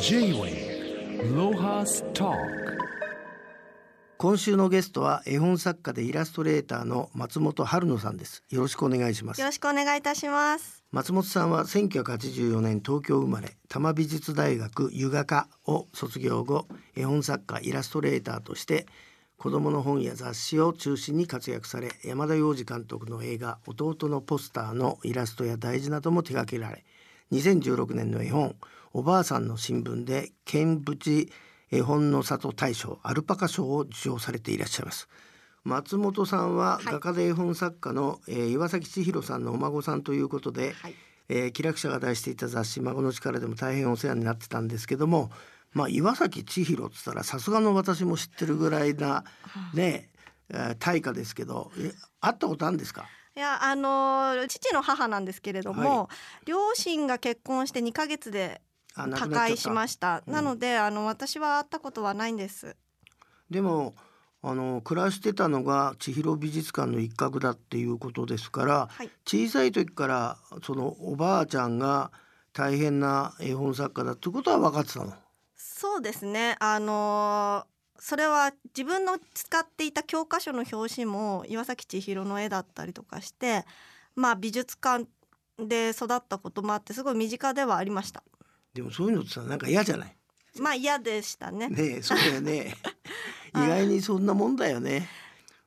J-Way ロハスタ今週のゲストは絵本作家でイラストレーターの松本春野さんです。よろしくお願いします。よろしくお願いいたします。松本さんは1984年東京生まれ多摩美術大学油画科を卒業後絵本作家イラストレーターとして子どもの本や雑誌を中心に活躍され山田洋次監督の映画「弟のポスター」のイラストや題字なども手掛けられ2016年の絵本「おばあさんの新聞」で見物絵本の里大賞アルパカ賞を受賞されていらっしゃいます。松本さんははい。画家で絵本作家の、えー岩崎千尋さんのお孫さんということで、はい。えー、気楽者が出していた雑誌「孫の力」でも大変お世話になってたんですけども、まあ、岩崎千尋っつったらさすがの私も知ってるぐらいなね、えー大家ですけどえ会ったことあるんですか？いやあのー父の母なんですけれども、は両親が結婚して2ヶ月で他界しました。うんなのであの私は会ったことはないんです。でもあの暮らしてたのが千尋美術館の一角だっていうことですからはい。小さい時からそのおばあちゃんが大変な絵本作家だってことは分かってたの？そうですね。あのーそれは自分の使っていた教科書の表紙も岩崎千尋の絵だったりとかして、まあ美術館で育ったこともあってすごい身近ではありました。でもそういうのってさなんか嫌じゃない？まあ嫌でしたね。ねえそうだよね。意 はい。外にそんなもんだよね。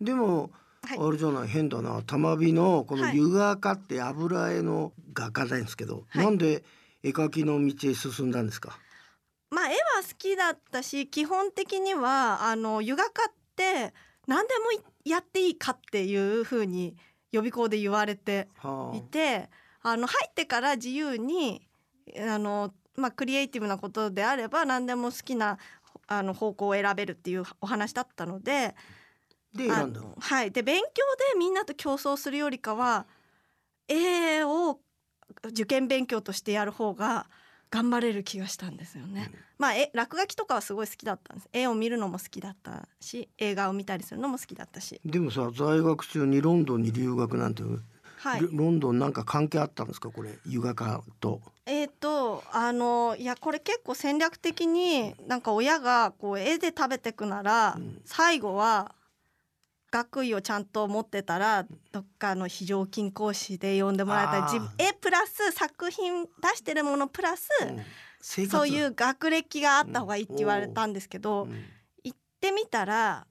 でも、はい。あれじゃない？変だな。玉美のこのはい。油画家って油絵の画家なんですけど、はい。なんで絵描きの道へ進んだんですか？まあ絵は好きだったし基本的にはあの油画家って何でもいやっていいかっていうふうに予備校で言われてはいてあの入ってから自由にあの、まあ、クリエイティブなことであれば何でも好きなあの方向を選べるっていうお話だったのであで選んだの？あのはい、で勉強でみんなと競争するよりかは絵を受験勉強としてやる方が頑張れる気がしたんですよね。まあ絵落書きとかはすごい好きだったんです。絵を見るのも好きだったし映画を見たりするのも好きだったし。でもさ在学中にロンドンに留学なんて、はい。ロロンドンなんか関係あったんですか？これ油画家と。えー、とあのいやこれ結構戦略的になんか親がこう絵で食べてくなら、うん。最後は学位をちゃんと持ってたらどっかの非常勤講師で呼んでもらえたり絵プラス作品出してるものプラス、うん。そういう学歴があった方がいいって言われたんですけど、うん。行ってみたら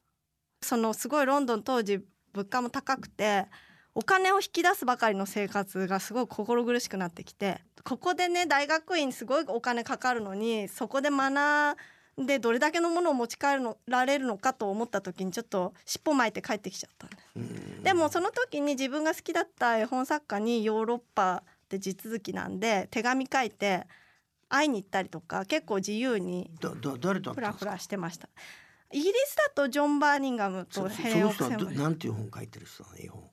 そのすごいロンドン当時物価も高くてお金を引き出すばかりの生活がすごい心苦しくなってきてここでね大学院すごいお金かかるのにそこで学んでどれだけのものを持ち帰るのられるのかと思った時にちょっと尻尾巻いて帰ってきちゃったんででもその時に自分が好きだった絵本作家にヨーロッパで地続きなんで手紙書いて会いに行ったりとか結構自由にフラフラしてました。イギリスだとジョン・バーニンガムとそそヘレン・オの人はクセンバリどなんていう本書いてる人絵本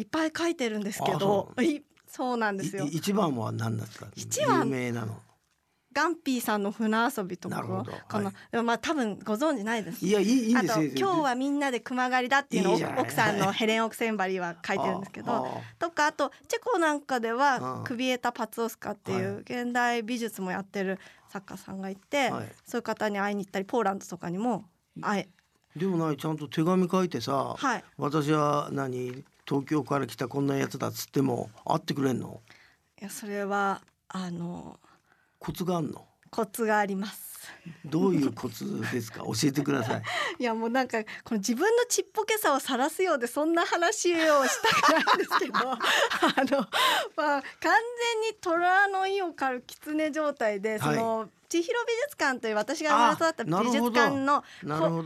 いっぱい書いてるんですけあどそういそうなんですよ。い。一番は何だった一番。有名なの。ガンピーさんの船遊びとかな。るほど。かな、はいまあ多分ご存知ないです。いやいいいいんあとです。よ今日はみんなで熊狩りだっていうのを奥さんのヘレン・オクセンバリーは書いてるんですけどとかあとチェコなんかでうんはクビエタ・パツオスカっていはう現代美術もやってる作家さんがいて、はい。そういう方に会いに行ったりポーランドとかにも会え。でもないちゃんと手紙書いてさ、はい。私は何？東京から来たこんなやつだっつっても会ってくれんの？いやそれはあのコツがあんの？コツがあります。どういうコツですか？教えてください。いやもうなんかこの自分のちっぽけさを晒すようでそんな話をしたくないんですけど あの、まあ、完全に虎の意を狩る狐状態でその、千尋美術館という私が生まれ育ったあ美術館の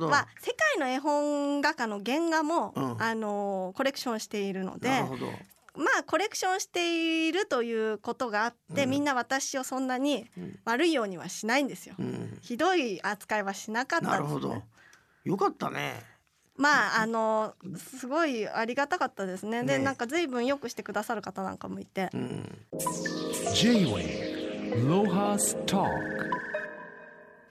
は世界の絵本画家の原画も、うん。あのコレクションしているのでなるほどまあコレクションしているということがあって、うん。みんな私をそんなにうん。悪いようにはしないんですよ。うん。ひどい扱いはしなかったんです、ね。なるほど。よかったね。まああのすごいありがたかったですね。でね。なんか随分よくしてくださる方なんかもいて、うん。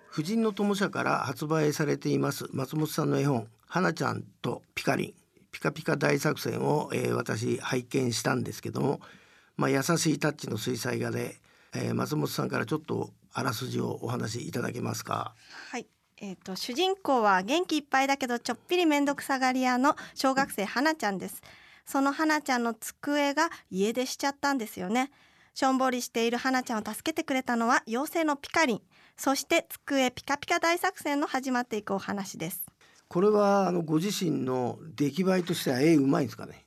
婦人の友社から発売されています松本さんの絵本「花ちゃんとピカリンピカピカ大作戦を」えー私拝見したんですけども、まあ、優しいタッチの水彩画でえー松本さんからちょっとあらすじをお話しいただけますか？はい。えー、と主人公は元気いっぱいだけどちょっぴり面倒くさがり屋の小学生花ちゃんです。その花ちゃんの机が家出しちゃったんですよね。しょんぼりしている花ちゃんを助けてくれたのは妖精のピカリン。そして机ピカピカ大作戦の始まっていくお話です。これはあのご自身の出来栄えとしては絵うまいんですかね？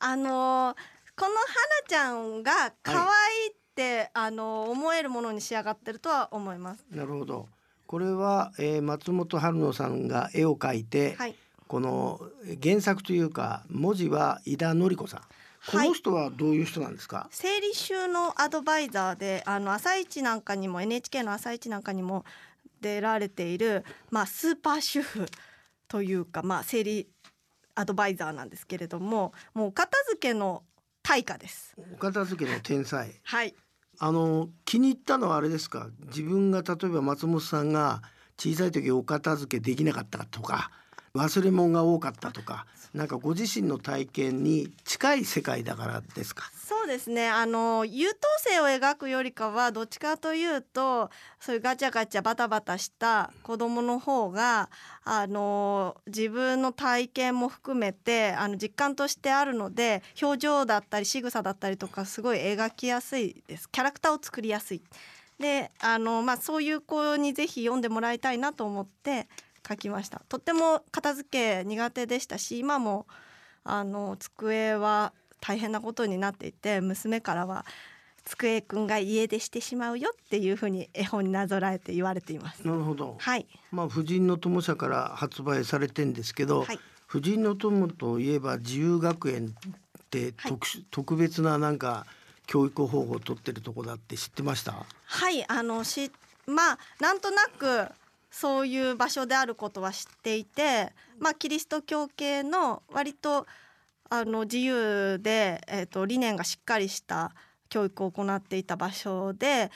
あのーこの花ちゃんが可愛いって、あのー思えるものに仕上がってるとは思います。なるほど。これは、えー松本春野さんが絵を描いて、はい。この原作というか文字は井田典子さん。こはい。の人はどういう人なんですか、整理収納アドバイザーであの朝一なんかにも NHK の朝一なんかにも出られている、まあ、スーパー主婦というか、まあ、整理アドバイザーなんですけれどももうお片付けの大家です。お片付けの天才。はい。あの気に入ったのはあれですか？自分が例えば松本さんが小さい時お片付けできなかったとか忘れ物が多かったとかなんかご自身の体験に近い世界だからですか？そうですね。あの優等生を描くよりかはどっちかというとそういうガチャガチャバタバタした子供の方があの自分の体験も含めてあの実感としてあるので表情だったり仕草だったりとかすごい描きやすいです。キャラクターを作りやすい。であの、まあ、そういう子にぜひ読んでもらいたいなと思って書きました。とっても片付け苦手でしたし今もあの机は大変なことになっていて娘からは机くんが家出してしまうよっていうふうに絵本になぞらえて言われています。なるほど、はい、まあ婦人の友社から発売されてんですけど、はい、婦人の友といえば自由学園って特,、特別ななんか教育方法を取ってるとこだって知ってました？はい、あのしまあなんとなくそういう場所であることは知っていて、まあキリスト教系の割とあの自由でえっ、と理念がしっかりした教育を行っていた場所で、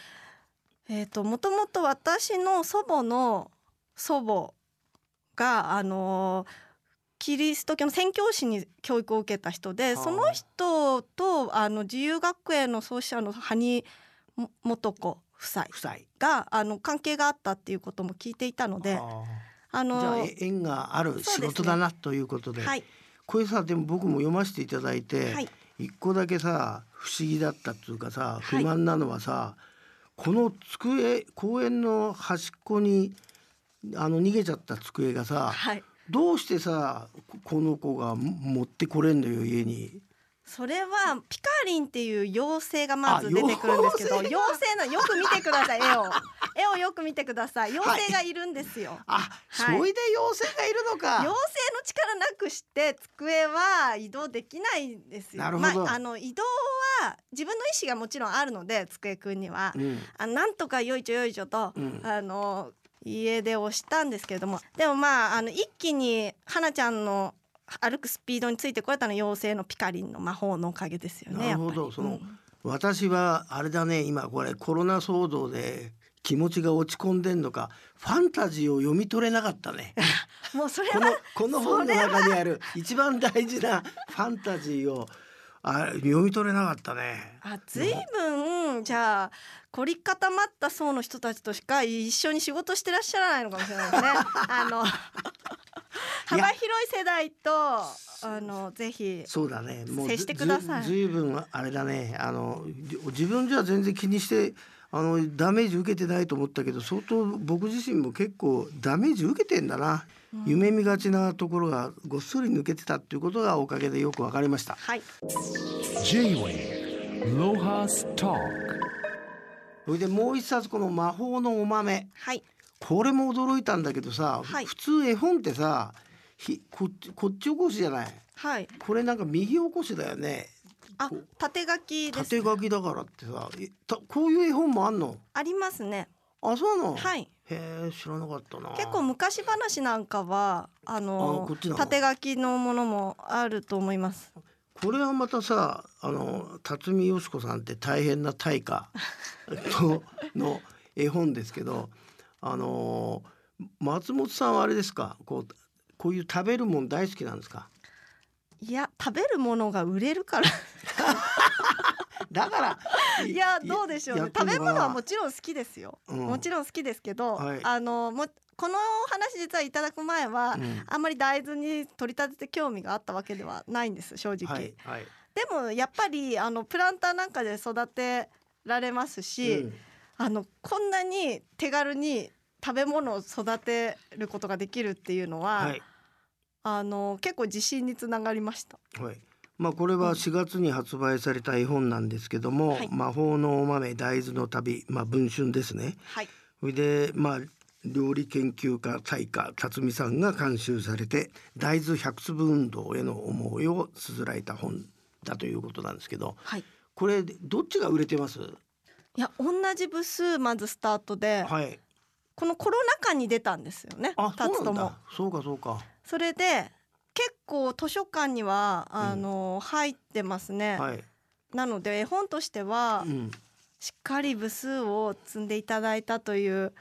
えっ、ともともと私の祖母の祖母があのキリスト教の宣教師に教育を受けた人ではあ。その人とあの自由学園の創始者の羽生元子夫妻。夫妻。があの関係があったっていうことも聞いていたのでああーじゃあのえ縁がある仕事だなということではい。これさでも僕も読ませていただいて、はい。一個だけさ不思議だったっていうかさはい。不満なのはさ、この机公園の端っこにあの逃げちゃった机がさはい。どうしてさここの子がも持ってこれんのよ家に。それはピカリンっていう妖精がまず出てくるんですけどあ妖妖精のよく見てください 絵を。絵をよく見てください。妖精がいるんですよ、あ、それで妖精がいるのか。妖精の力なくして机は移動できないんですよ。なるほど。まあ、あの移動は自分の意思がもちろんあるので机くんには、うん。あなんとかよいちょよいちょと、うん。あの家出をしたんですけれども。でもまああの一気に花ちゃんの歩くスピードについてこれたのは妖精のピカリンの魔法のおかげですよね。なるほどそのうん私はあれだね今これコロナ騒動で気持ちが落ち込んでんのかファンタジーを読み取れなかったね。もうそれこのはこの本の中にある一番大事なファンタジーをあ読み取れなかったね。あずいぶんじゃあ凝り固まった層の人たちとしか一緒に仕事してらっしゃらないのかもしれないですね。あの 幅広い世代とあのぜひそうだね。もう接してくださいずずいぶんあれだね。あのじ自分じゃ全然気にしてあのダメージ受けてないと思ったけど相当僕自身も結構ダメージ受けてんだな。夢見がちなところがごっそり抜けてたっていうことがおかげでよくわかりました。はい。J-Wave Lohas Talk それでもう一冊この魔法のお豆。はい。これも驚いたんだけどさ、はい普通絵本ってさひこっちこっち起こしじゃない？はい。これなんか右起こしだよねあ、縦書きです。縦書きだからってさえたこういう絵本もあんの？ありますね。あそうなの、はい。へえ知らなかったな結構昔話なんかはあのあこっちなの？縦書きのものもあると思います。これはまたさあの辰巳よし子さんって大変な大家のの絵本ですけどあの松本さんはあれですか？こうこういう食べるもん大好きなんですか？いや食べるものが売れるから。だからいやどうでしょうね。食べ物はもちちろん好きですよ、うん。もちろん好きですけど、はい。あのもこの話実はいただく前は、うん。あんまり大豆に取り立てて興味があったわけではないんです正直、はいはい。でもやっぱりあのプランターなんかで育てられますし、うんあのこんなに手軽に食べ物を育てることができるっていうのは、はいあの結構自信につながりました。はい。まあこれは4月に発売された絵本なんですけども、はい魔法のお豆大豆の旅、まあ文春ですね。はい、それでまあ料理研究家大家辰巳さんが監修されて大豆100粒運動への思いを綴られた本だということなんですけど、はい、これどっちが売れてます？いや同じ部数まずスタートで、はい。このコロナ禍に出たんですよねあ、2つともそうかそうか。それで結構図書館にはあの、入ってますね、はい。なので絵本としてはうん。しっかり部数を積んでいただいたという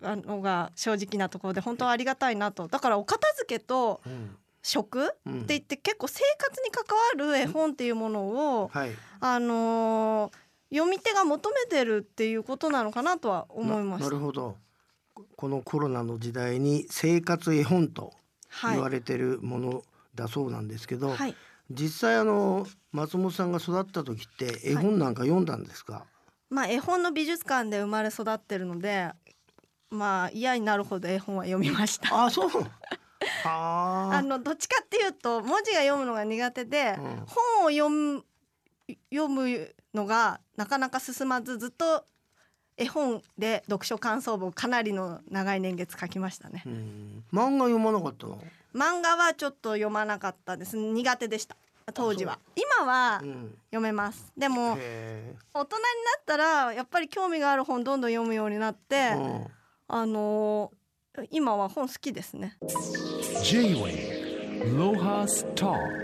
あのが正直なところで本当はありがたいなとだからお片付けとうん。食ってうん言って結構生活に関わる絵本っていうものを、はい。あのー読み手が求めてるっていうことなのかなとは思いました。ななる。ほど。このコロナの時代に生活絵本とはい。言われてるものだそうなんですけど、はい、実際あの松本さんが育った時って絵本なんか読んだんですか、まあ絵本の美術館で生まれ育ってるのでまあ嫌になるほど絵本は読みました。あそう。ああのどっちかっていうと文字が読むのが苦手で、うん。本を読む読むのがなかなか進まずずっと絵本で読書感想文をかなりの長い年月書きましたね。う。ん。漫画読まなかったの、漫画はちょっと読まなかったです。苦手でした。当時は。今はうん、読めます。でもへ大人になったらやっぱり興味がある本どんどん読むようになって、え、うん。あのー今は本好きですね。J-Way Lohas Talk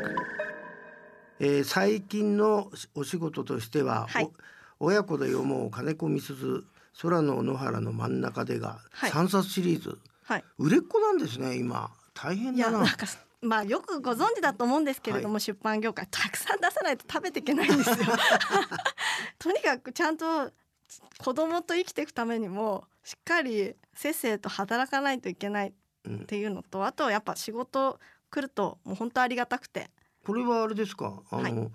えー最近のお仕事としては、はい。お親子で読もう金子みすず空の野原の真ん中でがはい。3冊シリーズ、はい。売れっ子なんですね今。大変いやだななんかまあよくご存知だと思うんですけれども、出版業界たくさん出さないと食べていけないんですよ。とにかくちゃんと子供と生きていくためにもしっかりせっせと働かないといけないうんっていうのとあとはやっぱ仕事来るともう本当ありがたくてこれはあれですか？あの、はい。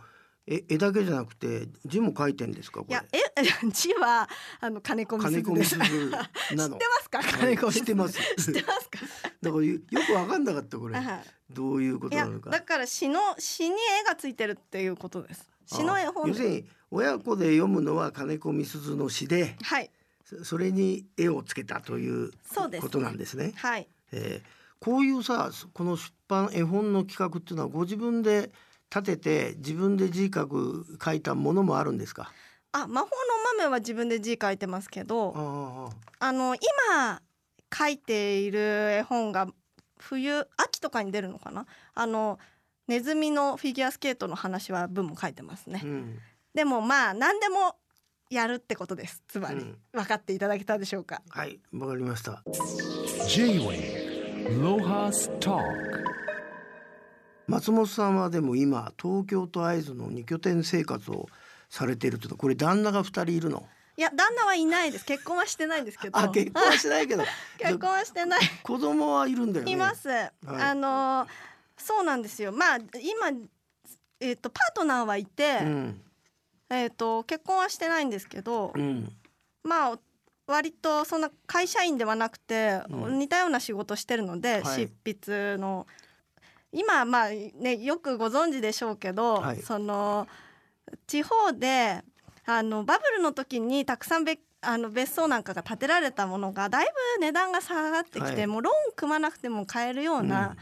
え絵だけじゃなくて字も書いてんですか？いやえ 字はあの金子み金子みすずです知ってますか？金子知ってます。知ってますか？だからよよくわかんなかったこれ。はいどういうことなのか。だから詩の詩に絵がついてるっていうことです。詩の絵本。で要するに親子で読むのは金子みすずの詩ではい。そそれに絵をつけたということなんですね。はい。えーこういうさこの出版絵本の企画っていうのはご自分で立てて自分で字書く書いたものもあるんですか？あ魔法の豆は自分で字書いてますけどああの今書いている絵本が冬秋とかに出るのかな？あのネズミのフィギュアスケートの話は文も書いてますね。あ、うん、でもまあ何でもやるってことです。つまり、うん。分かっていただけたでしょうか？はいわかりました。J-Way 松本さんはでも今東京と会津の二拠点生活をされているというのはこれ旦那が二人いるの？いや旦那はいないです。結婚はしてないんですけど。あ結婚はしないけど。結婚はしてない。子供はいるんだよね。います、あのそうなんですよ。まあ今えっ、とパートナーはいて、うん。えっ、と結婚はしてないんですけど、うん。まあ割とそんな会社員ではなくて、うん。似たような仕事してるので、はい。執筆の。今まあねよくご存知でしょうけど、はい。その地方であのバブルの時にたくさんべあの別荘なんかが建てられたものがだいぶ値段が下がってきて、はい。もうローン組まなくても買えるような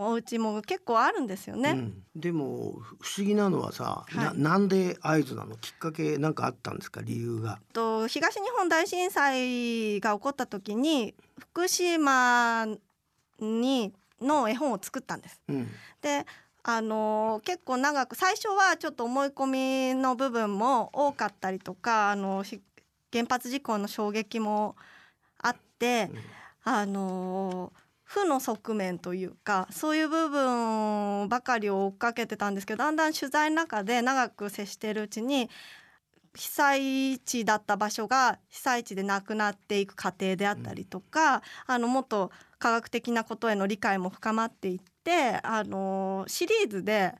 お家も結構あるんですよね。うんでも不思議なのはさ、はいななんで会津なの？きっかけなんかあったんですか？理由が。と東日本大震災が起こった時に福島にの絵本を作ったんです。うんであのー結構長く最初はちょっと思い込みの部分も多かったりとかあのひ原発事故の衝撃もあって、あのー負の側面というかそういう部分ばかりを追っかけてたんですけどだんだん取材の中で長く接しているうちに被災地だった場所が被災地でなくなっていく過程であったりとか、あのもっと科学的なことへの理解も深まっていってあのシリーズで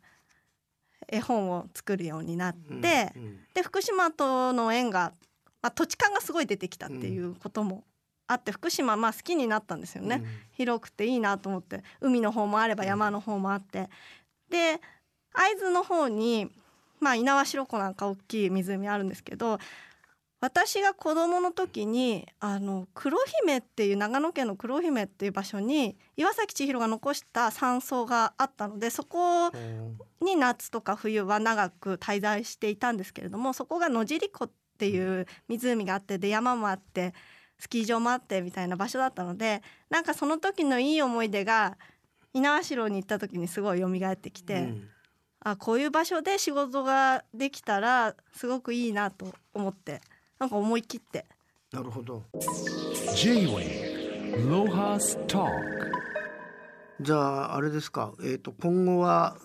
絵本を作るようになって、うんうん。で福島との縁が、まあ、土地勘がすごい出てきたっていうこともあって福島まあ好きになったんですよね。広くていいなと思って。海の方もあれば山の方もあって。で会津の方にまあ猪苗代湖なんか大きい湖あるんですけど私が子供の時にあの黒姫っていう長野県の黒姫っていう場所に岩崎千尋が残した山荘があったのでそこうん。に夏とか冬は長く滞在していたんですけれどもそこが野尻湖っていう湖があってで山もあってスキー場もあってみたいな場所だったのでなんかその時のいい思い出が猪苗代に行った時にすごい蘇ってきて、うん。あこういう場所で仕事ができたらすごくいいなと思ってなんか思い切って。なるほど。J-Way Lohas Talk じゃああれですか、えー、と今後は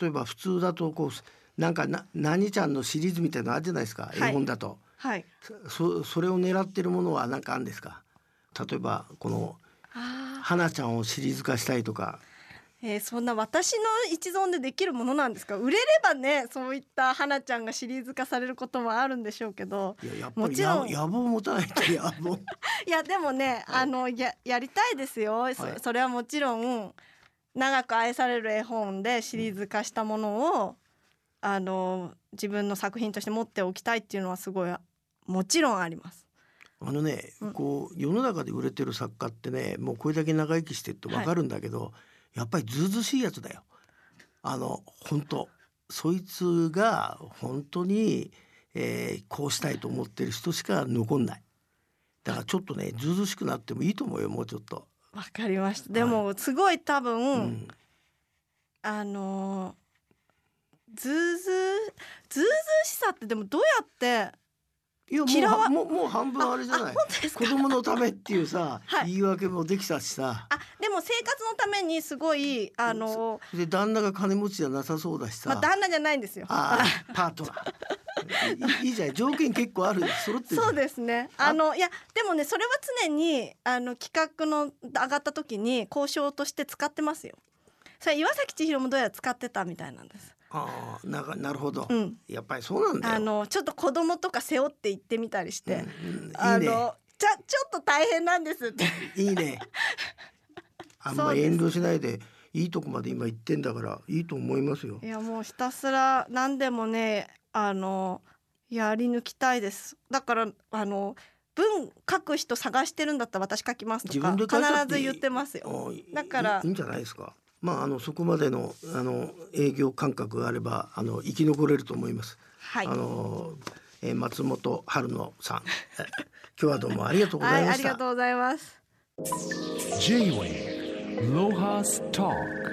例えば普通だとこうなんかな何ちゃんのシリーズみたいなのあるじゃないですか、はい。絵本だとはい。そそれを狙ってるものは何かあるんですか？例えばこのあ花ちゃんをシリーズ化したいとか。ー、えーそんな私の一存でできるものなんですか？売れればねそういった花ちゃんがシリーズ化されることもあるんでしょうけど。いややっぱりもちろん。や野望を持たないと 野望。いやでもね、はい。あのややりたいですよ、そはい。それはもちろん長く愛される絵本でシリーズ化したものを、あの自分の作品として持っておきたいっていうのはすごいもちろんあります。あのね、うんこう世の中で売れてる作家ってねもうこれだけ長生きしてってわかるんだけど、やっぱりずうずうしいやつだよ。あの本当そいつが本当に、えーこうしたいと思ってる人しか残んない。だからちょっとねずうずうしくなってもいいと思うよもうちょっと。わかりました。でもすごい多分、うんあのずうずうずうずうしさってでもどうやっていやもうもうもう半分あれじゃない？子供のためっていうさ、はい。言い訳もできたしさ。あでも生活のためにすごいあの、で旦那が金持ちじゃなさそうだしさ、まあ旦那じゃないんですよ。ああパートナー。いいいいじゃない？条件結構ある揃ってるそうですね。あのいやでもねそれは常にあの企画の上がった時に交渉として使ってますよ。それ岩崎千尋もどうやら使ってたみたいなんです。ああながなるほど、うん。やっぱりそうなんだよあのちょっと子供とか背負って行ってみたりして、うんうんあいいねのちゃちょっと大変なんですって。いいね あんまり遠慮しないでいいとこまで今行ってんだからいいと思いますよいやもうひたすら何でもねあのやり抜きたいです。だからあの文書く人探してるんだったら私書きますと自か必ず言ってますよ。だからいいいんじゃないですかまああのそこまでのあの営業感覚があればあの生き残れると思います、はい。あの、えー松本春野さんえ今日はどうもありがとうござはいい、ました、ありがとうございます。J-Way Lohas Talk